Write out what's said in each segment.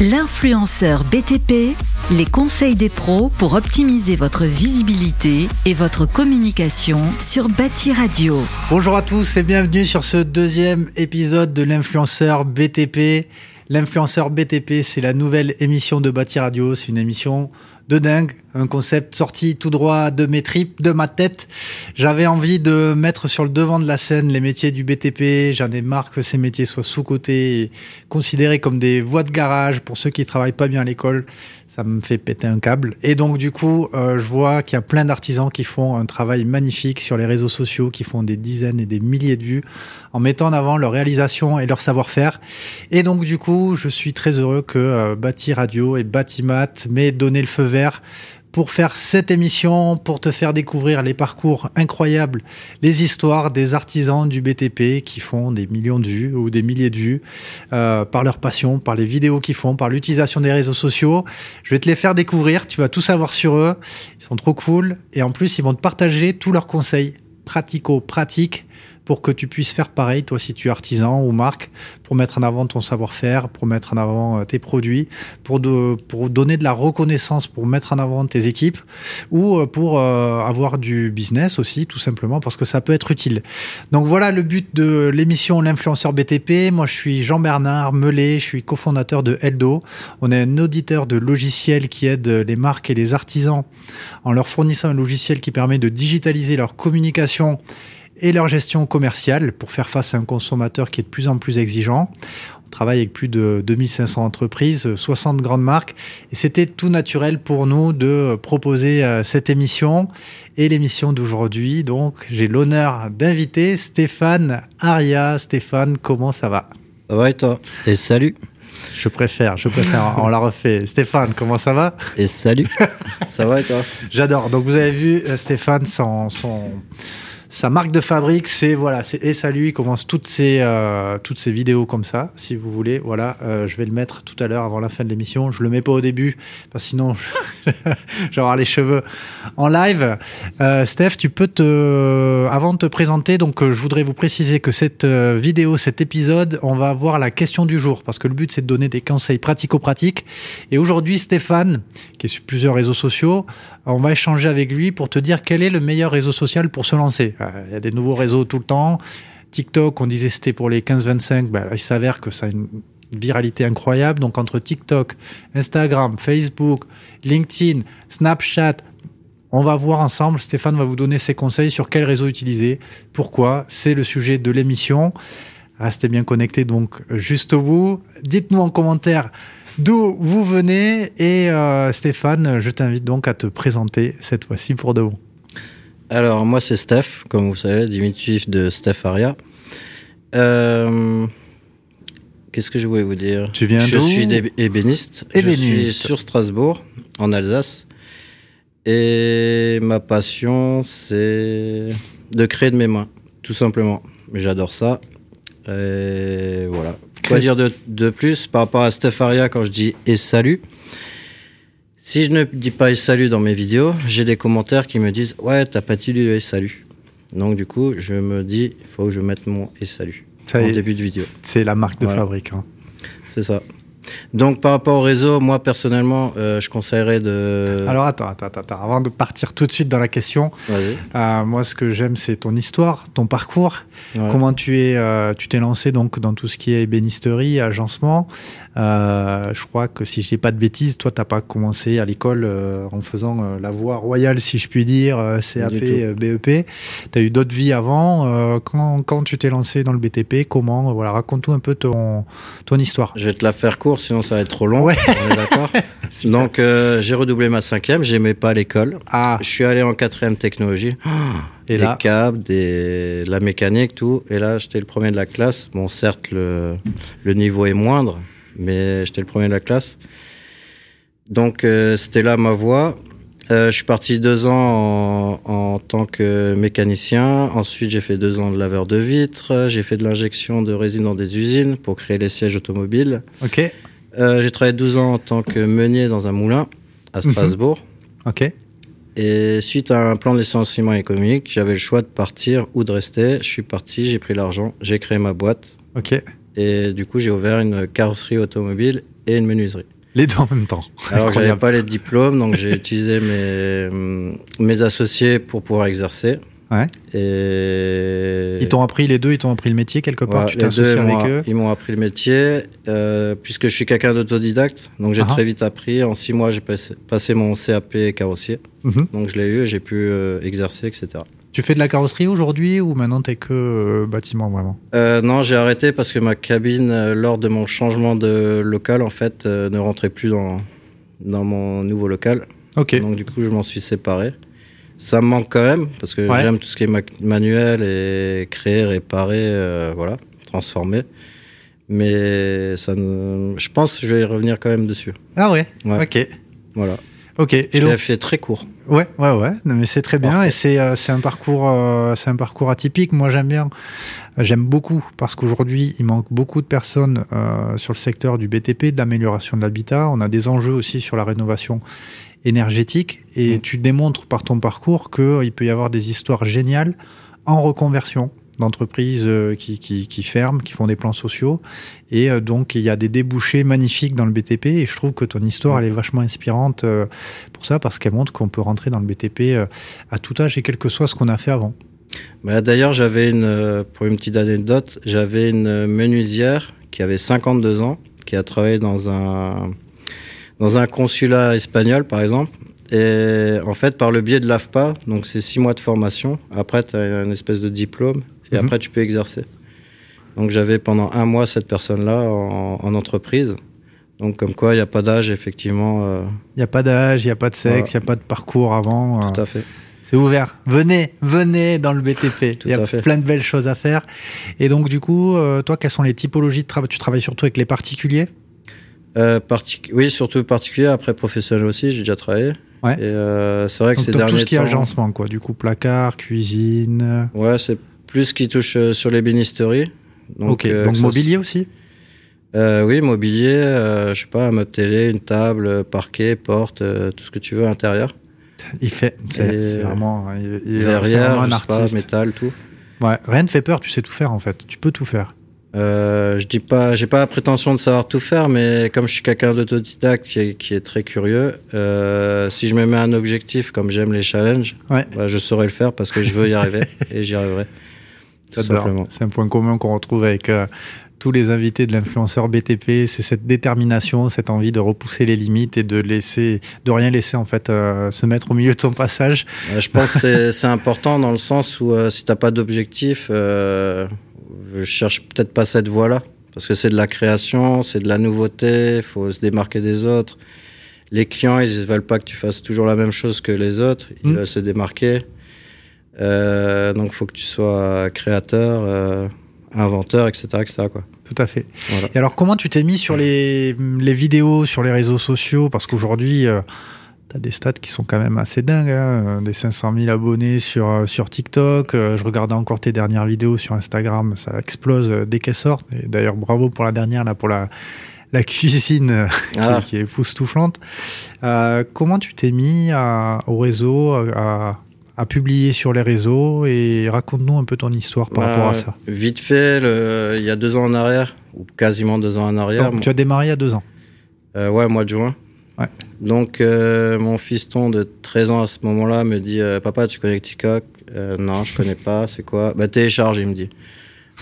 L'influenceur BTP, les conseils des pros pour optimiser votre visibilité et votre communication sur Bâti Radio. Bonjour à tous et bienvenue sur ce deuxième épisode de l'influenceur BTP. L'influenceur BTP, c'est la nouvelle émission de Bâti Radio. C'est une émission de dingue, un concept sorti tout droit de mes tripes, de ma tête. J'avais envie de mettre sur le devant de la scène les métiers du BTP. J'en ai marre que ces métiers soient sous-cotés et considérés comme des voies de garage pour ceux qui travaillent pas bien à l'école ça me fait péter un câble. Et donc du coup, euh, je vois qu'il y a plein d'artisans qui font un travail magnifique sur les réseaux sociaux, qui font des dizaines et des milliers de vues, en mettant en avant leur réalisation et leur savoir-faire. Et donc du coup, je suis très heureux que euh, Bâti Radio et Batimat m'aient donné le feu vert pour faire cette émission, pour te faire découvrir les parcours incroyables, les histoires des artisans du BTP qui font des millions de vues ou des milliers de vues euh, par leur passion, par les vidéos qu'ils font, par l'utilisation des réseaux sociaux. Je vais te les faire découvrir, tu vas tout savoir sur eux. Ils sont trop cool et en plus ils vont te partager tous leurs conseils pratico-pratiques pour que tu puisses faire pareil, toi, si tu es artisan ou marque, pour mettre en avant ton savoir-faire, pour mettre en avant euh, tes produits, pour, de, pour donner de la reconnaissance, pour mettre en avant tes équipes, ou euh, pour euh, avoir du business aussi, tout simplement, parce que ça peut être utile. Donc voilà le but de l'émission L'influenceur BTP. Moi, je suis Jean-Bernard Mellet, je suis cofondateur de Eldo. On est un auditeur de logiciels qui aide les marques et les artisans en leur fournissant un logiciel qui permet de digitaliser leur communication et leur gestion commerciale pour faire face à un consommateur qui est de plus en plus exigeant. On travaille avec plus de 2500 entreprises, 60 grandes marques, et c'était tout naturel pour nous de proposer euh, cette émission et l'émission d'aujourd'hui. Donc, j'ai l'honneur d'inviter Stéphane Aria. Stéphane, comment ça va? Ça va et toi? Et salut je préfère, je préfère. On la refait. Stéphane, comment ça va? Et salut. ça va et toi? J'adore. Donc vous avez vu euh, Stéphane, son, son, sa marque de fabrique, c'est voilà, c'est et salut. Il commence toutes ces euh, toutes ces vidéos comme ça, si vous voulez. Voilà, euh, je vais le mettre tout à l'heure avant la fin de l'émission. Je le mets pas au début, parce sinon j'aurai les cheveux en live. Euh, Steph, tu peux te, avant de te présenter, donc je voudrais vous préciser que cette vidéo, cet épisode, on va voir la question du jour, parce que le but c'est de donner des conseils pratico-pratiques. Et aujourd'hui, Stéphane, qui est sur plusieurs réseaux sociaux, on va échanger avec lui pour te dire quel est le meilleur réseau social pour se lancer. Il y a des nouveaux réseaux tout le temps. TikTok, on disait c'était pour les 15-25, ben, il s'avère que ça a une viralité incroyable. Donc entre TikTok, Instagram, Facebook, LinkedIn, Snapchat, on va voir ensemble, Stéphane va vous donner ses conseils sur quel réseau utiliser, pourquoi, c'est le sujet de l'émission. Restez bien connectés donc juste au bout. Dites-nous en commentaire d'où vous venez et euh, Stéphane, je t'invite donc à te présenter cette fois-ci pour de bon. Alors, moi, c'est Steph, comme vous savez, diminutif de Steph Aria. Euh, qu'est-ce que je voulais vous dire? Tu viens Je suis ébéniste. Je suis sur Strasbourg, en Alsace. Et ma passion, c'est de créer de mes mains, tout simplement. J'adore ça. Et voilà. Quoi dire de, de, plus par rapport à Steph Aria quand je dis et salut si je ne dis pas et salut dans mes vidéos, j'ai des commentaires qui me disent ouais t'as pas dit et salut. Donc du coup je me dis il faut que je mette mon et salut Ça en début de vidéo. C'est la marque de fabrique. Hein. C'est ça. Donc par rapport au réseau, moi personnellement, euh, je conseillerais de. Alors attends, attends, attends, avant de partir tout de suite dans la question, euh, moi ce que j'aime c'est ton histoire, ton parcours, comment tu es, euh, tu t'es lancé donc dans tout ce qui est ébénisterie, agencement. je crois que si je dis pas de bêtises, toi t'as pas commencé à l'école en faisant la voie royale si je puis dire, CAP, BEP. Tu as eu d'autres vies avant. quand, quand tu t'es lancé dans le BTP, comment Voilà, raconte-nous un peu ton ton histoire. Je vais te la faire court sinon ça va être trop long. d'accord. Donc euh, j'ai redoublé ma cinquième, j'aimais pas l'école. Ah. Je suis allé en quatrième technologie. Et des câbles, des... la mécanique, tout. Et là, j'étais le premier de la classe. Bon, certes, le, le niveau est moindre, mais j'étais le premier de la classe. Donc euh, c'était là ma voie. Euh, je suis parti deux ans en, en, tant que mécanicien. Ensuite, j'ai fait deux ans de laveur de vitres. J'ai fait de l'injection de résine dans des usines pour créer les sièges automobiles. Ok. Euh, j'ai travaillé 12 ans en tant que meunier dans un moulin à mhm. Strasbourg. Ok. Et suite à un plan de licenciement économique, j'avais le choix de partir ou de rester. Je suis parti, j'ai pris l'argent, j'ai créé ma boîte. Ok. Et du coup, j'ai ouvert une carrosserie automobile et une menuiserie. Les deux en même temps. Alors que j'avais pas les diplômes, donc j'ai utilisé mes, mes associés pour pouvoir exercer. Ouais. Et... Ils t'ont appris les deux, ils t'ont appris le métier quelque part, tu t'es associé avec eux Ils m'ont appris le métier, euh, puisque je suis quelqu'un d'autodidacte, donc j'ai ah. très vite appris. En six mois, j'ai passé, mon CAP carrossier, mhm. donc je l'ai eu, j'ai pu euh, exercer, etc. Tu fais de la carrosserie aujourd'hui ou maintenant t'es que euh, bâtiment vraiment? Non, j'ai arrêté parce que ma cabine, lors de mon changement de local, en fait, ne rentrait plus dans, dans mon nouveau local. Ok. Donc du coup, je m'en suis séparé. Ça me manque quand même parce que j'aime tout ce qui est manuel et créer, réparer, euh, voilà, transformer. Mais ça ne... je pense que je vais revenir quand même dessus. Ah ouais, Ok. Voilà. Ok. Et je l'ai fait très court. Ouais, ouais, ouais. mais c'est très bien et c'est euh, c'est un parcours euh, c'est un parcours atypique. Moi, j'aime bien, j'aime beaucoup parce qu'aujourd'hui, il manque beaucoup de personnes sur le secteur du BTP, de l'amélioration de l'habitat. On a des enjeux aussi sur la rénovation énergétique et mm. tu démontres par ton parcours qu'il peut y avoir des histoires géniales en reconversion d'entreprises euh, qui, qui, ferment, qui font des plans sociaux. Et euh, donc, il y a des débouchés magnifiques dans le BTP. Et je trouve que ton histoire, elle est vachement inspirante euh, pour ça, parce qu'elle montre qu'on peut rentrer dans le BTP à tout âge et quel que soit ce qu'on a fait avant. Bah, D'ailleurs, j'avais une, pour une petite anecdote, j'avais une menuisière qui avait 52 ans, qui a travaillé dans un, dans un consulat espagnol, par exemple. Et en fait, par le biais de l'AFPA, donc c'est six mois de formation. Après, tu as une espèce de diplôme et mhm. après, tu peux exercer. Donc j'avais pendant un mois cette personne-là en, entreprise. Donc comme quoi, il n'y a pas d'âge, effectivement. Euh, il n'y a pas d'âge, il n'y a pas de sexe, il n'y a pas de parcours avant. Euh, Tout à fait. C'est ouvert. Venez, venez dans le BTP. Il y a plein de belles choses à faire. Et donc du coup, euh, toi, quelles sont les typologies de travail? Tu travailles surtout avec les particuliers? Euh, oui, surtout particulier. Après, professionnel aussi, j'ai déjà travaillé. Ouais. Euh, c'est vrai que c'est derniers tout ce qui est agencement, quoi. Du coup, placard, cuisine. Ouais, c'est plus ce qui touche euh, sur les bénisteries. Donc, ok. donc mobilier aussi. oui, mobilier. je sais pas, un meuble télé, une table, parquet, porte, tout ce que tu veux à l'intérieur. Il fait. C'est vraiment. Il, verrière, un artiste. métal, tout. Ouais. Rien ne fait peur. Tu sais tout faire en fait. Tu peux tout faire. Euh, je dis pas, j'ai pas la prétention de savoir tout faire, mais comme je suis quelqu'un d'autodidacte qui, qui est, très curieux, euh, si je me mets un objectif, comme j'aime les challenges, bah, je saurais le faire parce que je veux y arriver et j'y arriverai. Tout simplement. C'est un point commun qu'on retrouve avec euh, tous les invités de l'influenceur BTP, c'est cette détermination, cette envie de repousser les limites et de laisser, de rien laisser en fait euh, se mettre au milieu de son passage. je pense que c'est important dans le sens où euh, si t'as pas d'objectif je cherche peut-être pas cette voie-là. Parce que c'est de la création, c'est de la nouveauté, il faut se démarquer des autres. Les clients, ils ne veulent pas que tu fasses toujours la même chose que les autres, ils hmm. veulent se démarquer. Euh, donc il faut que tu sois créateur, euh, inventeur, etc. etc. quoi. Tout à fait. Et alors comment tu t'es mis sur les, les, vidéos, sur les réseaux sociaux? Parce qu'aujourd'hui... Euh, des stats qui sont quand même assez dingues, hein. des 500 000 abonnés sur, euh, sur TikTok. Euh, je regardais encore tes dernières vidéos sur Instagram, ça explose euh, dès qu'elles sortent. Et d'ailleurs, bravo pour la dernière, là, pour la, la cuisine ah. qui, est époustouflante. comment tu t'es mis au réseau, à, à, publier sur les réseaux et raconte-nous un peu ton histoire par rapport à ça. Vite fait, il y a deux ans en arrière, ou quasiment deux ans en arrière. Donc, tu as démarré il y a deux ans Ouais, mois de juin. Donc, euh, mon fiston de 13 ans à ce moment-là me dit euh, Papa, tu connais TikTok euh, Non, je connais pas. C'est quoi? Bah, télécharge, il me dit.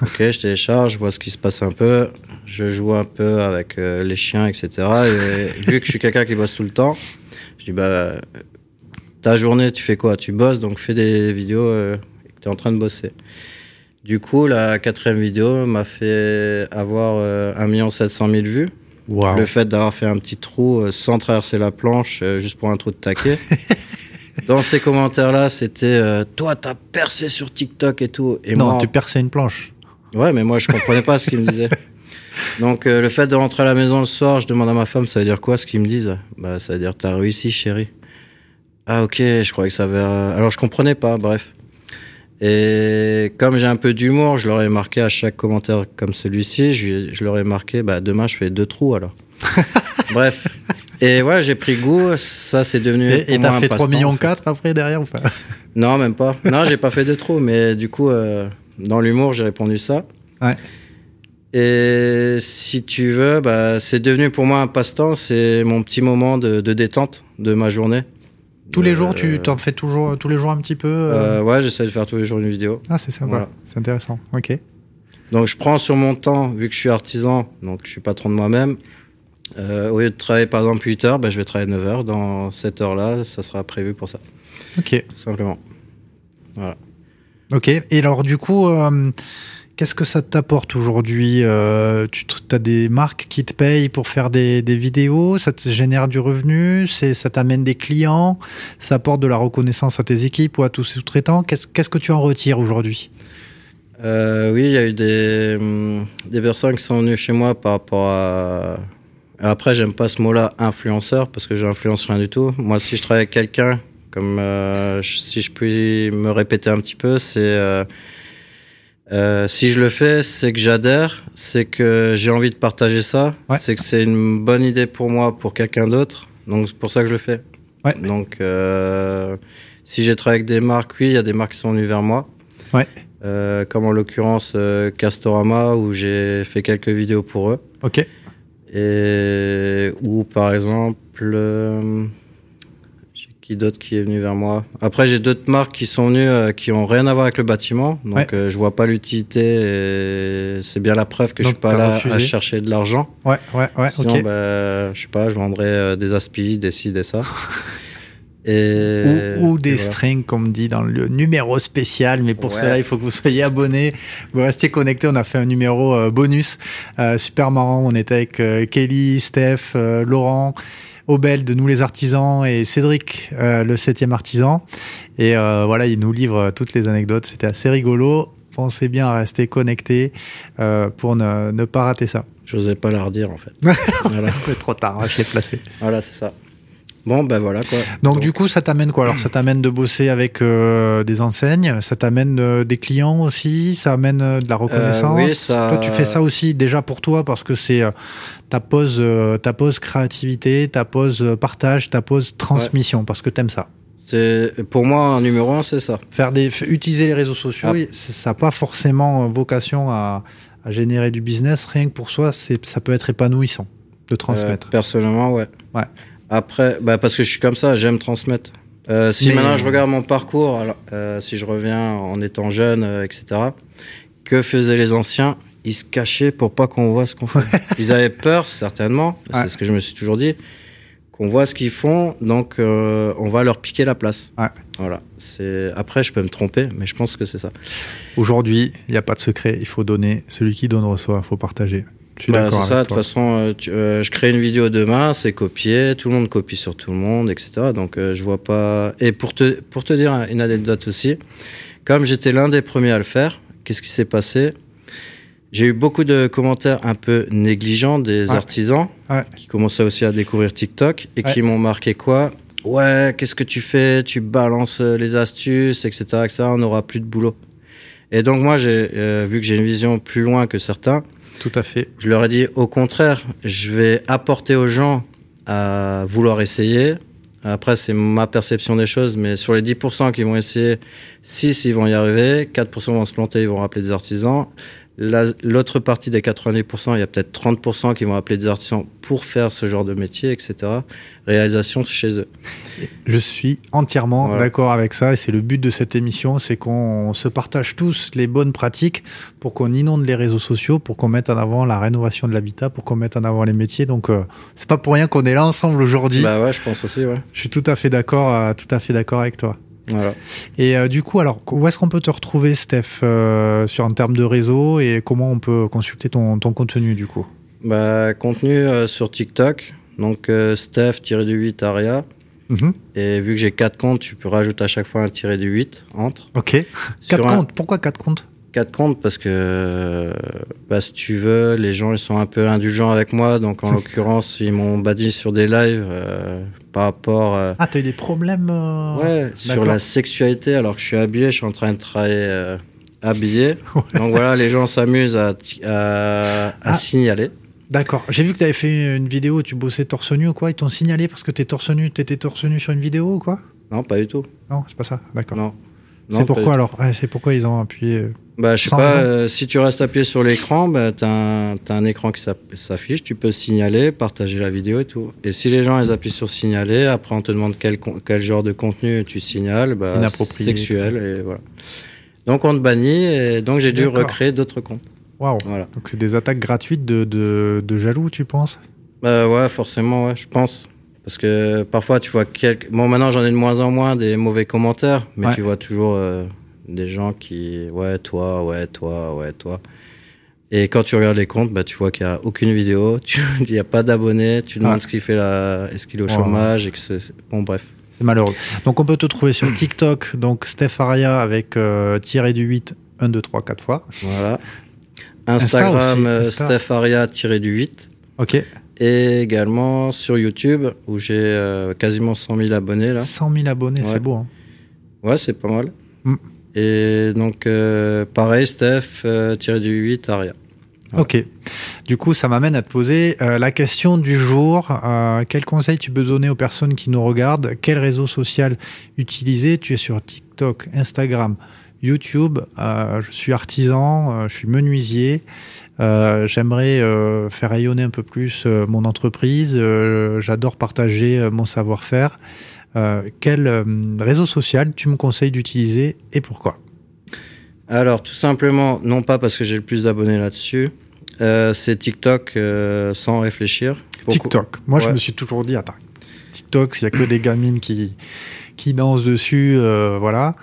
Ok, je télécharge, je vois ce qui se passe un peu. Je joue un peu avec les chiens, etc. Et vu que je suis quelqu'un qui bosse tout le temps, je dis Bah, ta journée, tu fais quoi? Tu bosses, donc fais des vidéos que tu es en train de bosser. Du coup, la quatrième vidéo m'a fait avoir 1 700 000 vues. Le fait d'avoir fait un petit trou euh, sans traverser la planche, euh, juste pour un trou de taquet. Dans ces commentaires-là, c'était euh, Toi, t'as percé sur TikTok et tout. Et non, tu perçais une planche. Ouais, mais moi, je comprenais pas ce qu'il me disait. Donc, le fait de rentrer à la maison le soir, je demande à ma femme Ça veut dire quoi ce qu'ils me disent? Bah, ça veut dire T'as réussi, chérie. Ah, ok, je croyais que ça avait. Alors, je comprenais pas, bref. Et comme j'ai un peu d'humour, je leur ai marqué à chaque commentaire comme celui-ci, je, je, leur ai marqué, bah, demain je fais deux trous alors. Bref. Et ouais, j'ai pris goût, ça c'est devenu. Et t'as fait 3 millions 4 après derrière ou pas? Non, même pas. Non, j'ai pas fait de trous, mais du coup, euh, dans l'humour, j'ai répondu ça. Ouais. Et si tu veux, bah, c'est devenu pour moi un passe-temps, c'est mon petit moment de, détente de ma journée. Tous les jours, tu t'en fais toujours tous les jours un petit peu euh... Ouais, j'essaie de faire tous les jours une vidéo. Ah, c'est ça, voilà. c'est intéressant. Ok. Donc je prends sur mon temps, vu que je suis artisan, donc je suis patron de moi-même. Euh, au lieu de travailler par exemple 8 heures, bah, je vais travailler 9 heures. Dans cette heure-là, ça sera prévu pour ça. Ok. Tout simplement. Voilà. Ok. Et alors du coup, euh, Qu'est-ce que ça t'apporte aujourd'hui euh, Tu as des marques qui te payent pour faire des, vidéos, ça te génère du revenu, ça t'amène des clients, ça apporte de la reconnaissance à tes équipes ou à tous sous-traitants. Qu'est-ce que tu en retires aujourd'hui? Euh, Oui, il y a eu des, hum, des personnes qui sont venues chez moi par rapport à... Après, j'aime pas ce mot-là, influenceur, parce que j'influence rien du tout. Moi, si je travaille avec quelqu'un, comme euh, si je puis me répéter un petit peu, c'est euh, si je le fais, c'est que j'adhère, c'est que j'ai envie de partager ça, c'est que c'est une bonne idée pour moi, pour quelqu'un d'autre. Donc c'est pour ça que je le fais. Ouais. Donc euh, si j'ai travaillé avec des marques, oui, il y a des marques qui sont venues vers moi. Ouais. Euh, comme en l'occurrence Castorama où j'ai fait quelques vidéos pour eux. Ok. Et ou par exemple qui d'autre qui est venu vers moi Après, j'ai d'autres marques qui sont venues euh, qui ont rien à voir avec le bâtiment, donc euh, je vois pas l'utilité. C'est bien la preuve que je suis pas là à chercher de l'argent. Ouais, ouais, ouais. Sinon, bah, je sais pas, je vendrais euh, des aspis, des ci, des ça. Et, ou, des strings, comme dit dans le numéro spécial. Mais pour cela, il faut que vous soyez abonné. Vous restiez connecté. On a fait un numéro bonus super marrant. On était avec Kelly, Steph, Laurent. Obel de Nous les Artisans et Cédric, euh, le septième artisan. Et euh, voilà, il nous livre toutes les anecdotes. C'était assez rigolo. Pensez bien à rester connecté euh, pour ne, pas rater ça. J'osais pas la redire en fait. voilà. trop tard, je l'ai placé. Voilà, c'est ça. Bon, ben voilà quoi. Donc, du coup, ça t'amène quoi? Alors, ça t'amène de bosser avec des enseignes, ça t'amène des clients aussi, ça amène de la reconnaissance. oui, ça... Toi, tu fais ça aussi déjà pour toi parce que c'est ta pause, euh, ta pose créativité, ta pose euh, partage, ta pose transmission, parce que t'aimes ça. C'est pour moi un numéro un, c'est ça. Faire des, utiliser les réseaux sociaux, ah. ça n'a pas forcément vocation à, générer du business. Rien que pour soi, c'est, ça peut être épanouissant de transmettre. Euh, personnellement, ouais. Ouais. Après, bah parce que je suis comme ça, j'aime transmettre. si maintenant je regarde mon parcours, alors, si je reviens en étant jeune, etc., que faisaient les anciens ils se cachaient pour pas qu'on voit ce qu'on fait. ils avaient peur, certainement, c'est ce que je me suis toujours dit, qu'on voit ce qu'ils font, donc euh, on va leur piquer la place. Voilà. C'est après, je peux me tromper, mais je pense que c'est ça. Aujourd'hui, il n'y a pas de secret. Il faut donner. Celui qui donne reçoit. Il faut partager. Bah, c'est ça. De toute façon, euh, euh, je crée une vidéo demain, c'est copié, tout le monde copie sur tout le monde, etc. Donc je vois pas. Et pour te pour te dire une anecdote aussi, comme j'étais l'un des premiers à le faire, qu'est-ce qui s'est passé? J'ai eu beaucoup de commentaires un peu négligents des artisans qui commençaient aussi à découvrir TikTok et qui m'ont marqué quoi? Ouais, qu'est-ce que tu fais? Tu balances euh, les astuces, etc., etc. On n'aura plus de boulot. Et donc moi, j'ai euh, vu que j'ai une vision plus loin que certains. Tout à fait. Je leur ai dit au contraire, je vais apporter aux gens à vouloir essayer. Après, c'est ma perception des choses, mais sur les 10% qui vont essayer, 6 ils vont y arriver, 4% vont se planter, ils vont rappeler des artisans. L'autre partie des 90%, il y a peut-être 30% qui vont appeler des artisans pour faire ce genre de métier, etc. Réalisation chez eux. Je suis entièrement d'accord avec ça et c'est le but de cette émission, c'est qu'on se partage tous les bonnes pratiques pour qu'on inonde les réseaux sociaux, pour qu'on mette en avant la rénovation de l'habitat, pour qu'on mette en avant les métiers. Donc euh, c'est pas pour rien qu'on est là ensemble aujourd'hui. Bah ouais, je pense aussi. Ouais. Je suis tout à fait d'accord, euh, tout à fait d'accord avec toi. Voilà. Et euh, du coup, alors, où est-ce qu'on peut te retrouver, Steph, euh, sur un terme de réseau et comment on peut consulter ton, ton contenu, du coup? Bah, Contenu euh, sur TikTok, donc Steph-8 Aria. Mhm. Et vu que j'ai 4 comptes, tu peux rajouter à chaque fois un tiré du 8 entre. Ok. 4 comptes Pourquoi 4 comptes? 4 comptes parce que bah, si tu veux, les gens ils sont un peu indulgents avec moi. Donc en l'occurrence, ils m'ont badé sur des lives euh, par rapport. Euh, ah, t'as eu des problèmes euh, Ouais, sur la sexualité alors que je suis habillé, je suis en train de travailler habillé. Donc voilà, les gens s'amusent à, à, ah. signaler. D'accord. J'ai vu que tu avais fait une vidéo où tu bossais torse nu ou quoi. Ils t'ont signalé parce que t'es torse nu, t'étais torse nu sur une vidéo ou quoi? Non, pas du tout. Non, c'est pas ça. D'accord. Non. C'est pourquoi alors? C'est pourquoi ils ont appuyé bah, je sais pas, euh, si tu restes appuyé sur l'écran, bah, tu as, un écran qui s'affiche, tu peux signaler, partager la vidéo et tout. Et si les gens ils appuient sur signaler, après on te demande quel, quel genre de contenu tu signales, bah, sexuel, et voilà. Donc on te bannit, et donc j'ai dû recréer d'autres comptes. Waouh. Voilà. Donc c'est des attaques gratuites de, de, de jaloux, tu penses? Bah, Ouais, forcément, ouais, je pense. Parce que parfois, tu vois quelques. Bon, maintenant, j'en ai de moins en moins des mauvais commentaires, mais tu vois toujours. Euh, des gens qui, ouais, toi, ouais, toi, ouais, toi. Et quand tu regardes les comptes, bah, tu vois qu'il n'y a aucune vidéo, il n'y a pas d'abonnés, tu demandes ce qu'il fait là, est-ce qu'il est au chômage, et que c'est, bon, bref. C'est malheureux. Donc, on peut te trouver sur TikTok, donc Steph Aria avec euh, tiré du 8, 1, 2, 3, 4 fois. Voilà. Instagram, euh, Steph Aria tiré du 8. Ok. Et également sur YouTube, où j'ai euh, quasiment 100 000 abonnés là. 100 000 abonnés, c'est beau. Hein. Ouais, c'est pas mal. Mm. Et donc, euh, pareil, Steph, euh, tiré du 8, Aria. Ok. Du coup, ça m'amène à te poser euh, la question du jour. quel conseil tu peux donner aux personnes qui nous regardent? Quel réseau social utiliser? Tu es sur TikTok, Instagram, YouTube. je suis artisan, je suis menuisier. J'aimerais faire rayonner un peu plus mon entreprise. J'adore partager mon savoir-faire. Euh, quel euh, réseau social tu me conseilles d'utiliser et pourquoi? Alors, tout simplement, non pas parce que j'ai le plus d'abonnés là-dessus, euh, c'est TikTok sans réfléchir. TikTok. Moi, je me suis toujours dit, attends, TikTok, s'il n'y a que des gamines qui, qui dansent dessus, voilà.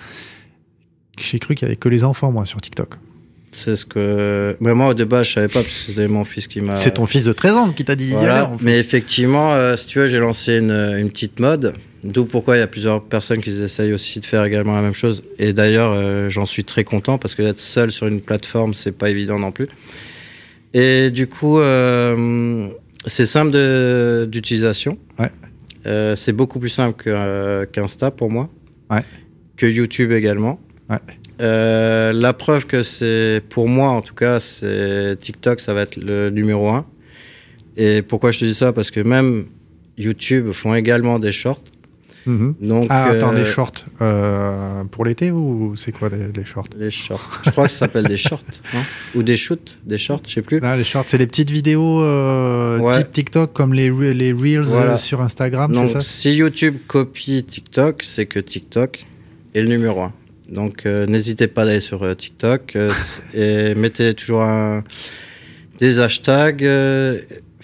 J'ai cru qu'il n'y avait que les enfants, moi, sur TikTok. C'est ce que. Mais moi, au début, je savais pas, parce que c'était mon fils qui m'a. C'est ton fils de 13 ans qui t'a dit voilà. Mais effectivement, si tu veux, j'ai lancé une, une, petite mode. D'où pourquoi il y a plusieurs personnes qui essayent aussi de faire également la même chose. Et d'ailleurs, euh, j'en suis très content parce que d'être seul sur une plateforme, c'est pas évident non plus. Et du coup, euh, c'est simple d'utilisation. Ouais. Euh, c'est beaucoup plus simple qu'Insta pour moi. Ouais. Que YouTube également. Ouais. la preuve que c'est, pour moi en tout cas, c'est TikTok, ça va être le numéro un. Et pourquoi je te dis ça? Parce que même YouTube font également des shorts. Mhm. Donc, ah, attends, des euh, shorts euh, pour l'été ou c'est quoi les, shorts? Les shorts. Je crois que ça s'appelle des shorts, Ou des shoots, des shorts, je sais plus. Ah, les shorts, c'est les petites vidéos euh, type TikTok comme les, les Reels sur Instagram, c'est ça? si YouTube copie TikTok, c'est que TikTok est le numéro un. Donc n'hésitez pas d'aller sur TikTok et mettez toujours un, des hashtags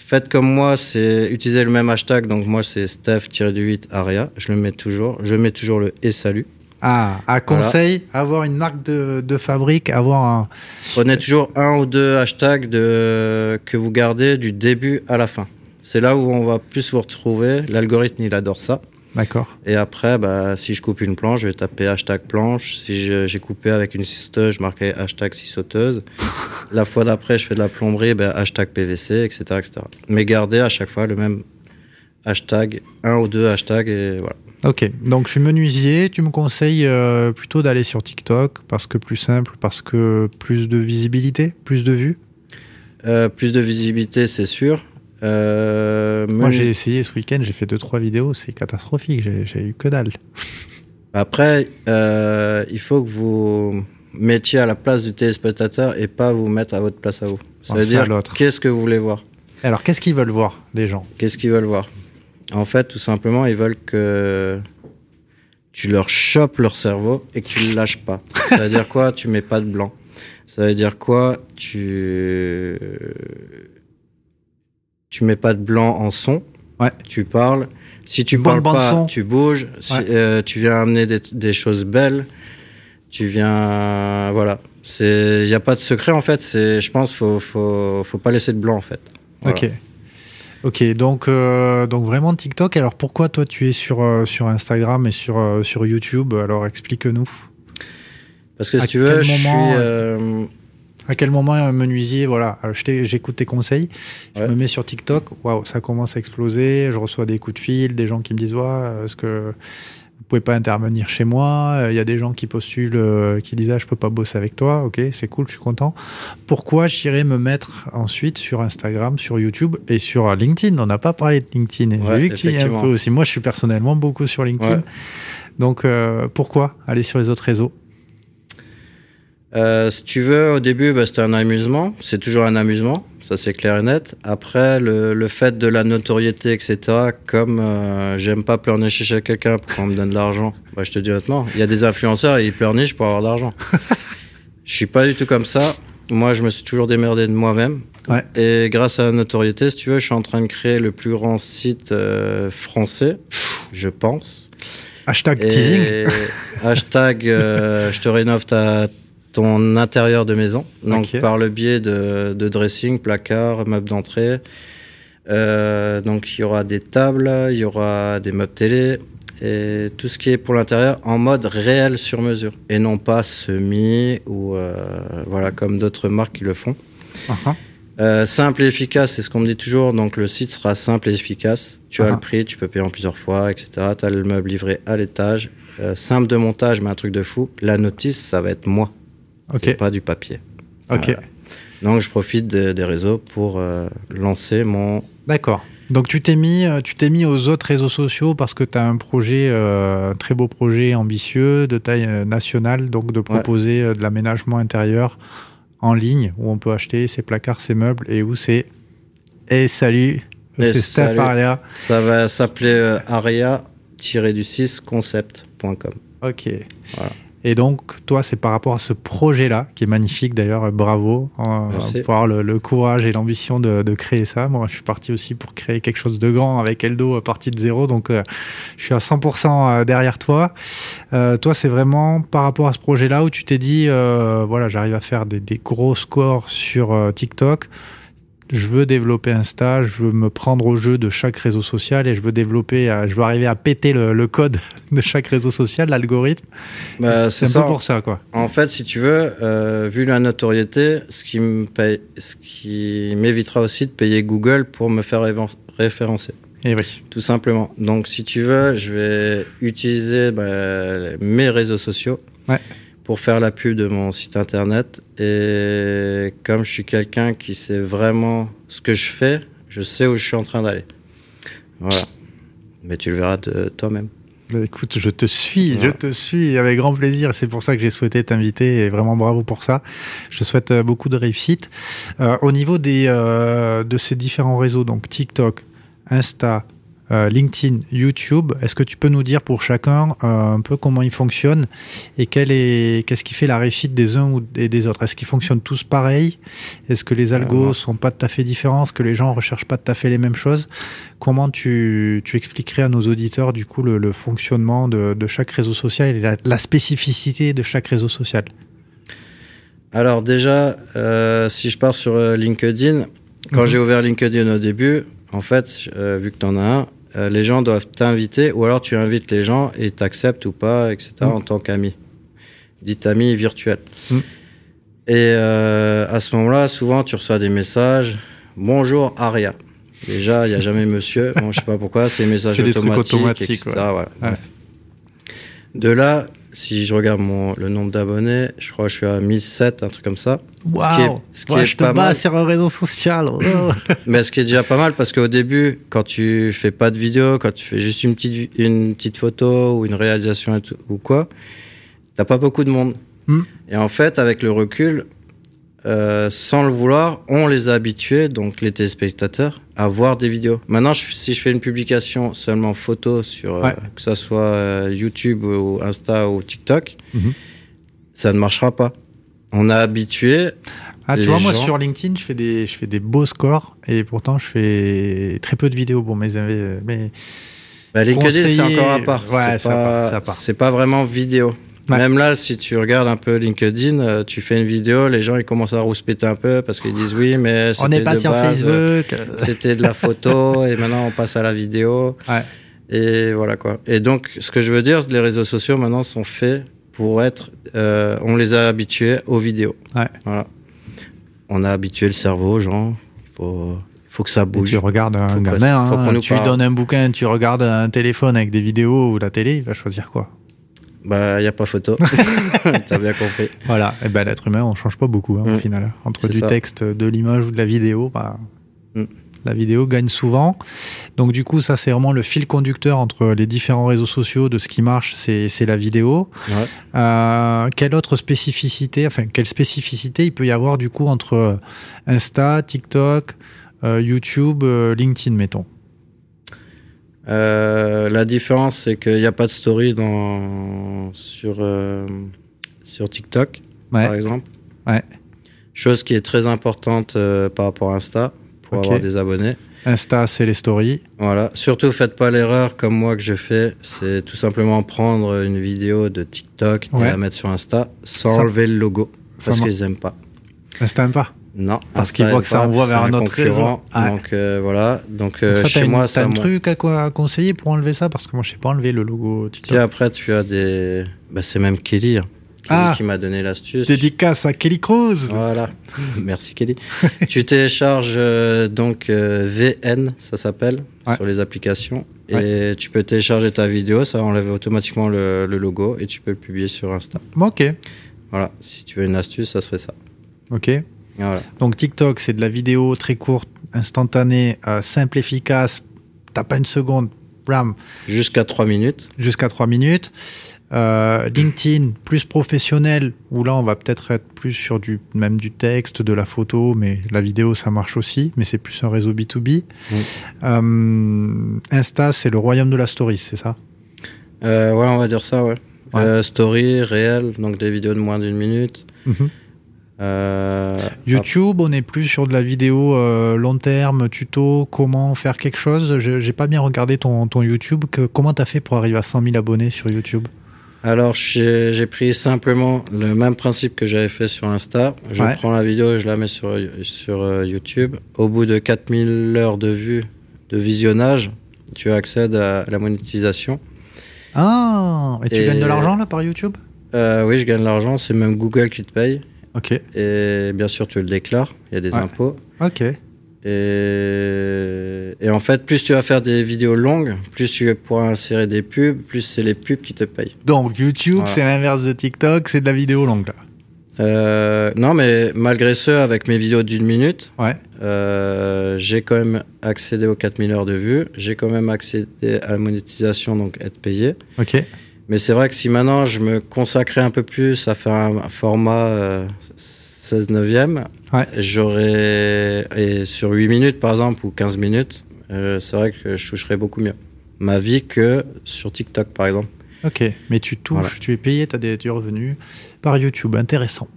faites comme moi, c'est utiliser le même hashtag. Donc moi, c'est Steph-du-8 Aria. Je le mets toujours. Je mets toujours le et salut. Ah, à conseil, avoir une marque de, de, fabrique, avoir un. Prenez toujours un ou deux hashtags de, que vous gardez du début à la fin. C'est là où on va plus vous retrouver. L'algorithme, il adore ça. D'accord. Et après, bah, si je coupe une planche, je vais taper hashtag planche. Si j'ai coupé avec une scie sauteuse, je marquais hashtag scie sauteuse. la fois d'après, je fais de la plomberie, bah, hashtag PVC, etc., etc. Mais gardez à chaque fois le même hashtag, un ou deux hashtags, et voilà. Ok, donc je suis menuisier. Tu me conseilles euh, plutôt d'aller sur TikTok parce que plus simple, parce que plus de visibilité, plus de vues? Euh, Plus de visibilité, c'est sûr. Euh, Moi, j'ai essayé ce week-end, j'ai fait 2-3 vidéos, c'est catastrophique, j'ai eu que dalle. Après, euh, il faut que vous mettiez à la place du téléspectateur et pas vous mettre à votre place à vous. Ça veut dire, qu'est-ce que vous voulez voir? Alors, qu'est-ce qu'ils veulent voir, les gens? Qu'est-ce qu'ils veulent voir? En fait, tout simplement, ils veulent que tu leur chopes leur cerveau et que tu le lâches pas. Ça veut dire quoi? Tu mets pas de blanc. Ça veut dire quoi? Tu tu mets pas de blanc en son. Ouais. Tu parles. Si tu parles pas, tu bouges. Euh, tu viens amener des, choses belles. Tu viens, voilà. C'est, il n'y a pas de secret en fait. C'est, je pense, faut, faut, faut pas laisser de blanc en fait. Ok. Ok, donc, euh, donc vraiment TikTok. Alors pourquoi toi tu es sur, euh, sur Instagram et sur, sur YouTube? Alors explique-nous. Parce que si tu veux, je suis à quel moment un menuisier, voilà, j'écoute tes conseils, je me mets sur TikTok, waouh, ça commence à exploser, je reçois des coups de fil, des gens qui me disent, ouais, est-ce que vous pouvez pas intervenir chez moi? Il y a des gens qui postulent, euh, qui disent, ah, je peux pas bosser avec toi, ok, c'est cool, je suis content. Pourquoi j'irai me mettre ensuite sur Instagram, sur YouTube et sur LinkedIn? On n'a pas parlé de LinkedIn. J'ai vu que tu y un peu aussi. Moi, je suis personnellement beaucoup sur LinkedIn. Donc, euh, pourquoi aller sur les autres réseaux? Euh, Si tu veux, au début, bah, c'était un amusement. C'est toujours un amusement. Ça, c'est clair et net. Après, le, le, fait de la notoriété, etc., comme euh, j'aime pas pleurnicher chez quelqu'un pour qu'on me donne de l'argent, bah, je te dis honnêtement, il y a des influenceurs et ils pleurnichent pour avoir de l'argent. je suis pas du tout comme ça. Moi, je me suis toujours démerdé de moi-même. Ouais. Et grâce à la notoriété, si tu veux, je suis en train de créer le plus grand site euh, français, je pense. Hashtag teasing. hashtag je te rénove ta, ton intérieur de maison. Donc okay. par le biais de, de dressing, placard, meubles d'entrée. Euh, donc il y aura des tables, il y aura des meubles télé et tout ce qui est pour l'intérieur en mode réel sur mesure et non pas semi ou euh, voilà comme d'autres marques qui le font. Uh -huh. euh, simple et efficace, c'est ce qu'on me dit toujours. Donc le site sera simple et efficace. Tu uh -huh. as le prix, tu peux payer en plusieurs fois, etc. Tu as le meuble livré à l'étage. Simple de montage, mais un truc de fou. La notice, ça va être moi. Okay. pas du papier. Ok. Voilà. Donc je profite de, des réseaux pour euh, lancer mon. D'accord. Donc tu t'es mis, tu t'es mis aux autres réseaux sociaux parce que tu as un projet, euh, un très beau projet ambitieux de taille euh, nationale, donc de proposer ouais. de l'aménagement intérieur en ligne où on peut acheter ses placards, ses meubles et où c'est. Et salut, c'est Steph Aria. Ça va s'appeler euh, aria-du-6 concept.com. Ok. Voilà. Et donc, toi, c'est par rapport à ce projet-là, qui est magnifique d'ailleurs, bravo, euh, pour avoir le, le courage et l'ambition de, de, créer ça. Moi, je suis parti aussi pour créer quelque chose de grand avec Eldo à partir de zéro, donc euh, je suis à 100% derrière toi. Euh, toi, c'est vraiment par rapport à ce projet-là où tu t'es dit, euh, voilà, j'arrive à faire des, des, gros scores sur euh, TikTok je veux développer un stage, je veux me prendre au jeu de chaque réseau social et je veux développer, je veux arriver à péter le, le code de chaque réseau social, l'algorithme. Bah, c'est un peu pour ça, quoi. En fait, si tu veux, euh, vu la notoriété, ce qui me paye, ce qui m'évitera aussi de payer Google pour me faire référencer. Et oui. Tout simplement. Donc, si tu veux, je vais utiliser bah, mes réseaux sociaux. Ouais pour faire la pub de mon site internet. Et comme je suis quelqu'un qui sait vraiment ce que je fais, je sais où je suis en train d'aller. Voilà. Mais tu le verras de toi-même. Écoute, je te suis, ouais. je te suis avec grand plaisir. C'est pour ça que j'ai souhaité t'inviter et vraiment bravo pour ça. Je souhaite beaucoup de réussite. Euh, au niveau des, euh, de ces différents réseaux, donc TikTok, Insta, euh, LinkedIn, YouTube. Est-ce que tu peux nous dire pour chacun euh, un peu comment ils fonctionnent et quel est qu'est-ce qui fait la réussite des uns ou des, autres? Est-ce qu'ils fonctionnent tous pareil? Est-ce que les algos euh, sont pas tout à fait différents? Est-ce que les gens recherchent pas tout à fait les mêmes choses? Comment tu, tu expliquerais à nos auditeurs du coup le, le fonctionnement de, de, chaque réseau social et la, la, spécificité de chaque réseau social? Alors déjà, euh, si je pars sur LinkedIn, quand mmh. j'ai ouvert LinkedIn au début, en fait, euh, vu que tu en as un, euh, les gens doivent t'inviter, ou alors tu invites les gens et t'acceptent ou pas, etc., mmh. en tant qu'ami. Dit ami virtuel. Mmh. Et euh, à ce moment-là, souvent, tu reçois des messages Bonjour, Aria. Déjà, il n'y a jamais monsieur. Bon, je sais pas pourquoi, c'est des messages automatiques, automatiques, etc. Ouais. Voilà. Ouais. De là, si je regarde mon, le nombre d'abonnés, je crois que je suis à 1007, un truc comme ça. Waouh ce qui est, ce qui ouais, est je te bats mal. sur un réseau social. Oh. Mais ce qui est déjà pas mal parce qu'au début, quand tu fais pas de vidéo, quand tu fais juste une petite, une petite photo ou une réalisation tout, ou quoi, t'as pas beaucoup de monde. Hmm. Et en fait, avec le recul, euh, sans le vouloir, on les a habitués, donc les téléspectateurs, à voir des vidéos. Maintenant, je, si je fais une publication seulement photo sur ouais. euh, que ça soit euh, YouTube ou Insta ou TikTok, mm -hmm. ça ne marchera pas. On a habitué. Ah, tu vois, gens... moi sur LinkedIn, je fais des, je fais des beaux scores et pourtant je fais très peu de vidéos pour mes mais bah, LinkedIn c'est encore à part. Ouais, c'est pas, pas, pas vraiment vidéo. Ouais. Même là, si tu regardes un peu LinkedIn, euh, tu fais une vidéo, les gens ils commencent à rouspéter un peu parce qu'ils disent oui, mais on n'est pas sur base, Facebook. C'était de la photo et maintenant on passe à la vidéo. Ouais. Et voilà quoi. Et donc, ce que je veux dire, les réseaux sociaux maintenant sont faits pour être. Euh, on les a habitués aux vidéos. Ouais. Voilà. On a habitué le cerveau gens. Il faut faut que ça bouge. Et tu regardes un gamin, hein, tu lui donnes un bouquin, tu regardes un téléphone avec des vidéos ou la télé, il va choisir quoi? Bah, il n'y a pas photo. T'as bien compris. Voilà. Et ben, l'être humain, on change pas beaucoup, hein, mmh. au final. Entre du ça. texte, de l'image ou de la vidéo, bah, mmh. La vidéo gagne souvent. Donc du coup, ça c'est vraiment le fil conducteur entre les différents réseaux sociaux de ce qui marche, c'est la vidéo. Euh, quelle autre spécificité, enfin quelle spécificité il peut y avoir du coup entre Insta, TikTok, euh, YouTube, euh, LinkedIn, mettons? La différence, c'est qu'il n'y a pas de story dans, sur, sur TikTok, par exemple. Ouais. Chose qui est très importante euh, par rapport à Insta pour avoir des abonnés. Insta, c'est les stories. Voilà. Surtout, faites pas l'erreur comme moi que je fais. C'est tout simplement prendre une vidéo de TikTok et la mettre sur Insta sans enlever le logo. Parce qu'ils n'aiment pas. Insta n'aime pas non, parce qu'ils voient que ça envoie vers un, autre réseau. Donc euh, voilà. Donc, euh, ça, chez moi, ça. Un truc à, quoi, à conseiller pour enlever ça? Parce que moi, je sais pas enlever le logo TikTok. Et après, tu as des. Bah, c'est même Kelly. Hein ah, qui m'a donné l'astuce. Dédicace à Kelly Cruz. Voilà. Merci Kelly. tu télécharges euh, donc euh, VN, ça s'appelle, sur les applications. Et tu peux télécharger ta vidéo, ça enlève automatiquement le, logo et tu peux le publier sur Insta. Ok. Voilà. Si tu veux une astuce, ça serait ça. Ok. Voilà. Donc TikTok, c'est de la vidéo très courte, instantanée, euh, simple, efficace. T'as pas une seconde. Blam. Jusqu'à 3 minutes. Jusqu'à 3 minutes. Euh, LinkedIn, plus professionnel, où là on va peut-être être plus sur du même du texte, de la photo, mais la vidéo ça marche aussi, mais c'est plus un réseau B2B. Euh, Insta, c'est le royaume de la story, c'est ça? Ouais, on va dire ça, ouais. story, réel, donc des vidéos de moins d'une minute. Mhm. YouTube, on est plus sur de la vidéo long terme, tuto, comment faire quelque chose. J'ai pas bien regardé ton, ton YouTube. Que, comment t'as fait pour arriver à 100 000 abonnés sur YouTube? Alors, j'ai pris simplement le même principe que j'avais fait sur Insta. Je prends la vidéo et je la mets sur, sur euh, YouTube. Au bout de 4000 heures de vue, de visionnage, tu accèdes à la monétisation. Ah, et tu gagnes de l'argent là par YouTube? Euh, Oui, je gagne de l'argent. C'est même Google qui te paye. Ok. Et bien sûr, tu le déclares. Il y a des impôts. Ok. Et, en fait, plus tu vas faire des vidéos longues, plus tu pourras insérer des pubs, plus c'est les pubs qui te payent. Donc YouTube, c'est l'inverse de TikTok, c'est de la vidéo longue là. Euh, non, mais malgré ce, avec mes vidéos d'une minute, ouais. Euh, j'ai quand même accédé aux 4000 heures de vue. J'ai quand même accédé à la monétisation, donc être payé. Ok. Mais c'est vrai que si maintenant je me consacrais un peu plus à faire un, format euh, 16 neuvième, j'aurais. Et sur 8 minutes, par exemple, ou 15 minutes, euh, c'est vrai que je toucherais beaucoup mieux ma vie que sur TikTok, par exemple. Ok, mais tu touches, tu es payé, tu as des, revenus par YouTube. Intéressant.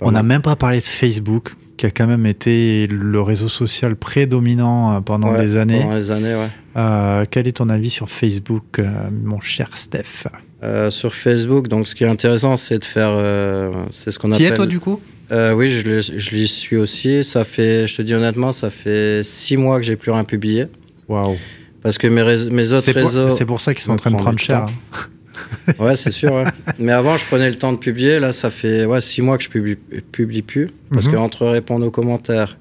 On n'a même pas parlé de Facebook, qui a quand même été le réseau social prédominant euh, pendant des années. Pendant des années, ouais. Euh, quel est ton avis sur Facebook, mon cher Steph? Euh, sur Facebook. Donc, ce qui est intéressant, c'est de faire. Euh, c'est ce qu'on appelle. Qui est toi, du coup? Euh, Oui, je, je l'y suis aussi. Ça fait, je te dis honnêtement, ça fait six mois que j'ai plus rien publié. Waouh. Parce que mes, mes autres réseaux. C'est pour ça qu'ils sont en train de prendre cher. Ouais, c'est sûr. Mais avant, je prenais le temps de publier. Là, ça fait ouais, six mois que je publie, publie plus. Parce mhm. que entre répondre aux commentaires,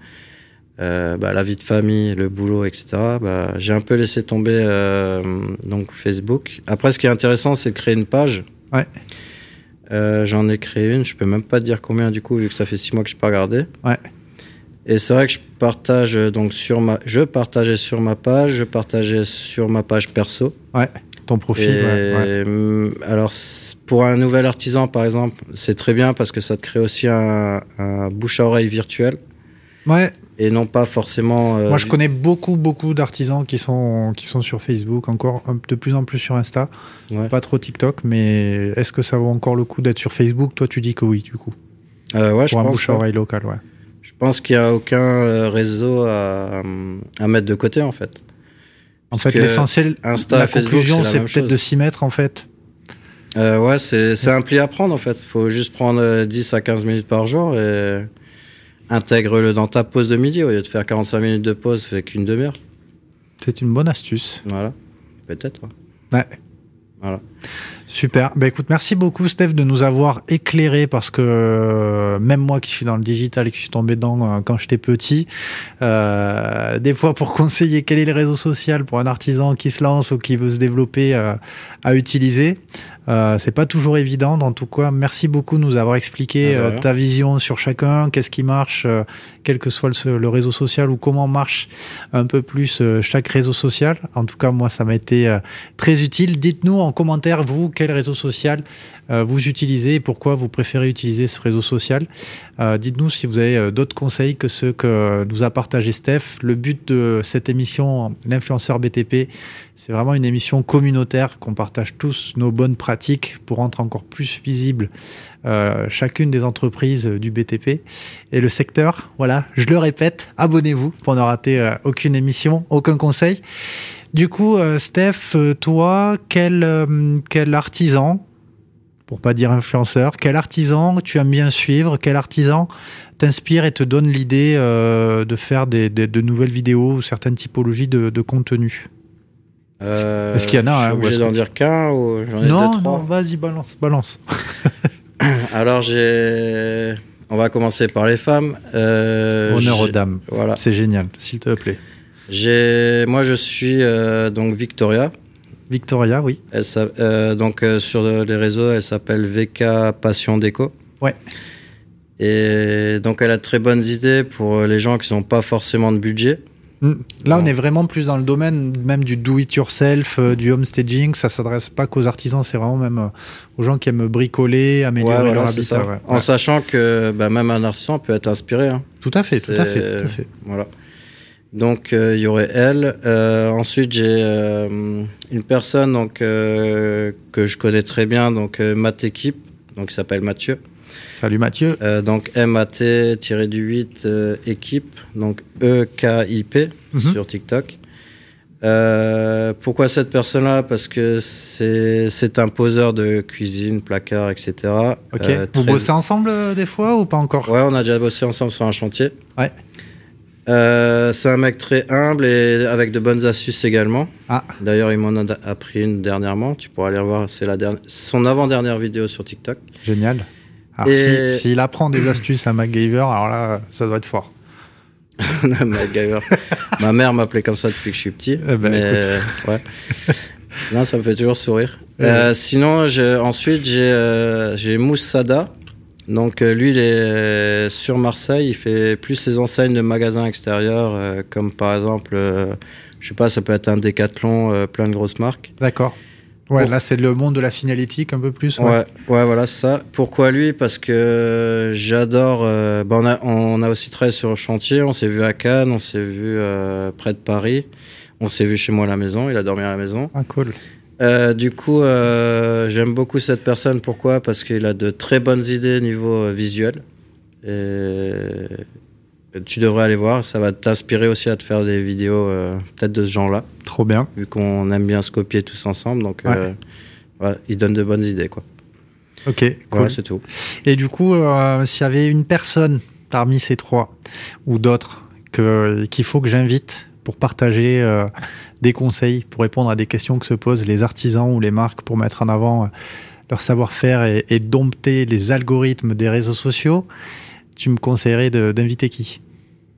euh, bah, la vie de famille, le boulot, etc. Bah, j'ai un peu laissé tomber euh, donc Facebook. Après, ce qui est intéressant, c'est de créer une page. Ouais. Euh, j'en ai créé une. Je peux même pas te dire combien du coup, vu que ça fait six mois que je n'ai pas regardé. Ouais. Et c'est vrai que je partage donc sur ma, je partageais sur ma page, je partageais sur ma page perso. Ouais. Ton profil. ouais, mm, Alors pour un nouvel artisan par exemple, c'est très bien parce que ça te crée aussi un, un bouche à oreille virtuel. Ouais et non pas forcément. Euh, Moi, je connais beaucoup, beaucoup d'artisans qui sont, qui sont sur Facebook, encore de plus en plus sur Insta. Pas trop TikTok, mais est-ce que ça vaut encore le coup d'être sur Facebook? Toi, tu dis que oui, du coup. Euh, ouais, je un pense. bouche à oreille local, ouais. Je pense qu'il n'y a aucun euh, réseau à, à, mettre de côté, en fait. En fait, l'essentiel, la conclusion, c'est peut-être de s'y mettre, en fait. Euh, ouais, c'est un pli à prendre, en fait. Il faut juste prendre 10 à 15 minutes par jour et Intègre-le dans ta pause de midi au lieu de faire 45 minutes de pause, fait qu'une demi-heure. C'est une bonne astuce. Voilà, peut-être. Ouais. Voilà. Super. Bah écoute, merci beaucoup Steph de nous avoir éclairé parce que euh, même moi qui suis dans le digital et qui suis tombé dedans euh, quand j'étais petit, euh, des fois pour conseiller quel est le réseau social pour un artisan qui se lance ou qui veut se développer à utiliser, c'est pas toujours évident. En tout cas, merci beaucoup de nous avoir expliqué ah, ta vision sur chacun, qu'est-ce qui marche, quel que soit le, réseau social ou comment marche un peu plus chaque réseau social. En tout cas, moi, ça m'a été très utile. Dites-nous en commentaire, vous, quel réseau social vous utilisez et pourquoi vous préférez utiliser ce réseau social. Dites-nous si vous avez d'autres conseils que ceux que nous a partagé Steph. Le but de cette émission, l'influenceur BTP, c'est vraiment une émission communautaire qu'on partage tous nos bonnes pratiques pour rendre encore plus visible euh, chacune des entreprises du BTP et le secteur. Voilà, je le répète, abonnez-vous pour ne rater euh, aucune émission, aucun conseil. Du coup, euh, Steph, toi, quel, quel artisan, pour pas dire influenceur, quel artisan tu aimes bien suivre, quel artisan t'inspire et te donne l'idée de faire des, de nouvelles vidéos ou certaines typologies de, de contenu? Euh, Est-ce qu'il y en a Je suis obligé d'en dire qu'un ou j'en ai non, deux, trois? Non, vas-y, balance, balance. Alors, j'ai. On va commencer par les femmes. Euh, Honneur aux dames. Voilà. C'est génial, s'il te plaît. J'ai, moi, je suis euh, donc Victoria. Victoria, oui. Elle, euh, donc sur les réseaux, elle s'appelle VK Passion Déco. Ouais. Et donc, elle a de très bonnes idées pour les gens qui n'ont pas forcément de budget. Mm. Là, on est vraiment plus dans le domaine même du do-it-yourself, euh, du homestaging. Ça s'adresse pas qu'aux artisans, c'est vraiment même euh, aux gens qui aiment bricoler, améliorer leur habitat. En sachant que bah, même un artisan peut être inspiré. Hein. Tout à fait, tout à fait, tout à fait. Voilà. Donc euh, il y aurait elle. ensuite j'ai une personne donc que je connais très bien, donc Matt Équipe, donc il s'appelle Mathieu. Salut Mathieu. Euh, donc MAT-8 euh, équipe, donc E-K-I-P mhm. sur TikTok. Euh, pourquoi cette personne-là? Parce que c'est un poseur de cuisine, placard, etc. Ok. Vous bossez ensemble des fois ou pas encore? Ouais, on a déjà bossé ensemble sur un chantier. Ouais. C'est un mec très humble et avec de bonnes astuces également. Ah. D'ailleurs, il m'en a appris une dernièrement. Tu pourras aller voir. C'est la dernière, son avant-dernière vidéo sur TikTok. Génial. Alors, s'il apprend des astuces à MacGyver, alors là, ça doit être fort. MacGyver. Ma mère m'appelait comme ça depuis que je suis petit. Eh ben, mais ouais. non, ça me fait toujours sourire. Euh, sinon, ensuite, j'ai euh, Moussada. Donc, euh, lui, il est sur Marseille. Il fait plus ses enseignes de magasins extérieurs, euh, comme par exemple, je sais pas, ça peut être un Decathlon, plein de grosses marques. D'accord. Ouais, là c'est le monde de la signalétique un peu plus. Ouais, ouais, voilà, ça. Pourquoi lui? Parce que j'adore. Euh, bah, on, a, on a aussi travaillé sur le chantier, on s'est vu à Cannes, on s'est vu euh, près de Paris, on s'est vu chez moi à la maison, il a dormi à la maison. Ah, cool. Euh, du coup, j'aime beaucoup cette personne. Pourquoi? Parce qu'il a de très bonnes idées au niveau visuel. Et tu devrais aller voir, ça va t'inspirer aussi à te faire des vidéos euh, peut-être de ce genre-là. Trop bien. Vu qu'on aime bien se copier tous ensemble, donc euh, il donne de bonnes idées. Quoi. Ok, cool. c'est tout. Et du coup, euh, s'il y avait une personne parmi ces trois ou d'autres qu'il faut que j'invite pour partager des conseils, pour répondre à des questions que se posent les artisans ou les marques pour mettre en avant leur savoir-faire et, et dompter les algorithmes des réseaux sociaux, tu me conseillerais d'inviter qui?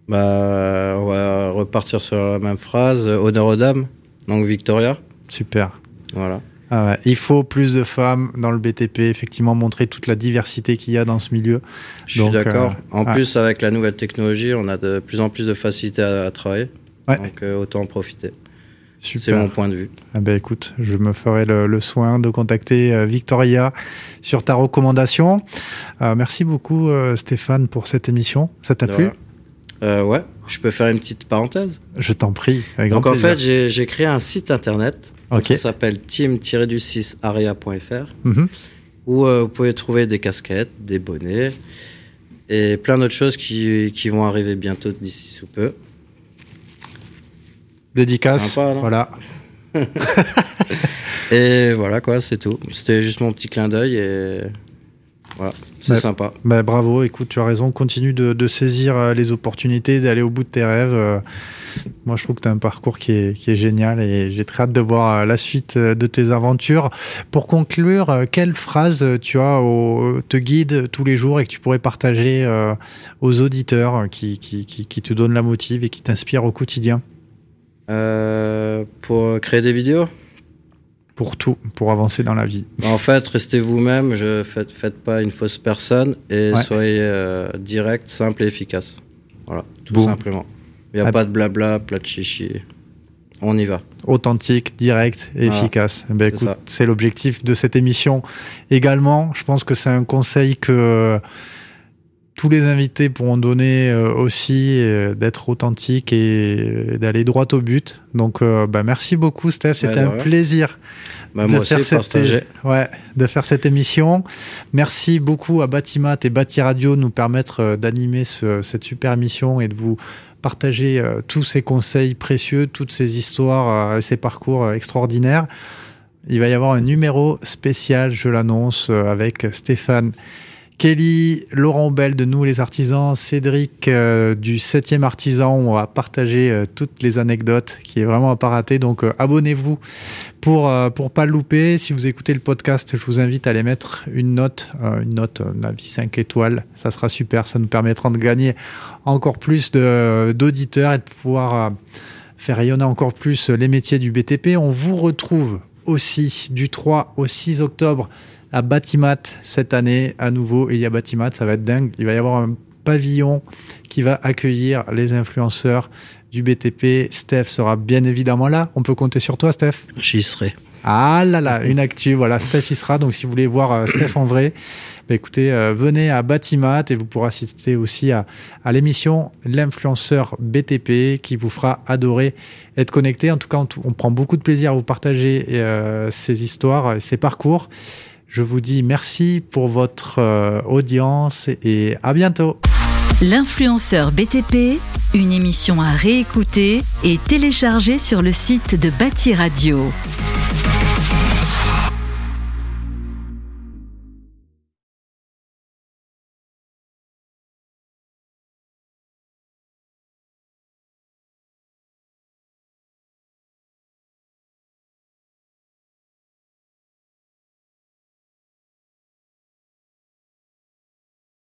Bah, On va repartir sur la même phrase. Honneur aux dames, donc Victoria. Super. Voilà. Ah il faut plus de femmes dans le BTP, effectivement, montrer toute la diversité qu'il y a dans ce milieu. Je suis d'accord. Euh, en plus, avec la nouvelle technologie, on a de plus en plus de facilité à, travailler. Donc, euh, autant en profiter. C'est mon point de vue. Ah ben écoute, je me ferai le, soin de contacter euh, Victoria sur ta recommandation. Euh, merci beaucoup euh, Stéphane pour cette émission. Ça t'a plu? Ouais, je peux faire une petite parenthèse? Je t'en prie. Avec Donc en fait, j'ai créé un site internet qui s'appelle team-du6aria.fr mhm. où vous pouvez trouver des casquettes, des bonnets et plein d'autres choses qui, qui vont arriver bientôt d'ici sous peu. Dédicace. voilà. et voilà quoi, c'est tout. C'était juste mon petit clin d'œil et voilà, c'est bah, sympa. Bah, bravo, écoute, tu as raison, continue de, saisir euh, les opportunités, d'aller au bout de tes rêves. Euh. moi, je trouve que tu as un parcours qui est, qui est génial et j'ai très hâte de voir euh, la suite de tes aventures. Pour conclure, quelle phrase tu as au, te guide tous les jours et que tu pourrais partager aux auditeurs qui, qui, qui, qui te donnent la motive et qui t'inspirent au quotidien? Euh, pour créer des vidéos pour tout, pour avancer dans la vie. En fait, restez vous-même, je faites, faites pas une fausse personne et soyez euh, direct, simple et efficace. Voilà, tout simplement. Il n'y a ah. pas de blabla, plat de chichi. On y va. Authentique, direct et efficace. Eh ben, c'est l'objectif de cette émission également. Je pense que c'est un conseil que tous les invités pourront donner euh, aussi euh, d'être authentiques et d'aller droit au but. Donc, euh, bah, merci beaucoup, Steph. C'était un plaisir. Bah, de, faire cette, ouais, de faire cette émission. Merci beaucoup à Batimat et Bati Radio de nous permettre d'animer cette super émission et de vous partager tous ces conseils précieux, toutes ces histoires et ces parcours extraordinaires. Il va y avoir un numéro spécial, je l'annonce, avec Stéphane Kelly, Laurent Bell de Nous les Artisans, Cédric euh, du 7e Artisan, on va partager euh, toutes les anecdotes qui est vraiment à pas rater. Donc euh, abonnez-vous pour pour pas louper. Si vous écoutez le podcast, je vous invite à aller mettre une note, une note, un avis 5 étoiles. Ça sera super, ça nous permettra de gagner encore plus d'auditeurs et de pouvoir faire rayonner encore plus les métiers du BTP. On vous retrouve aussi du 3 au 6 octobre à Batimat cette année à nouveau. il y a Batimat, ça va être dingue. Il va y avoir un pavillon qui va accueillir les influenceurs du BTP. Steph sera bien évidemment là. On peut compter sur toi, Steph? J'y serai. Ah là là, une actu. Voilà, Steph y sera. Donc si vous voulez voir euh, Steph en vrai, bah, écoutez, euh, venez à Batimat et vous pourrez assister aussi à, l'émission L'influenceur BTP qui vous fera adorer être connecté. En tout cas, on, prend beaucoup de plaisir à vous partager euh, ces histoires, ces parcours. Je vous dis merci pour votre euh, audience et à bientôt. L'influenceur BTP, une émission à réécouter et télécharger sur le site de Bâti Radio.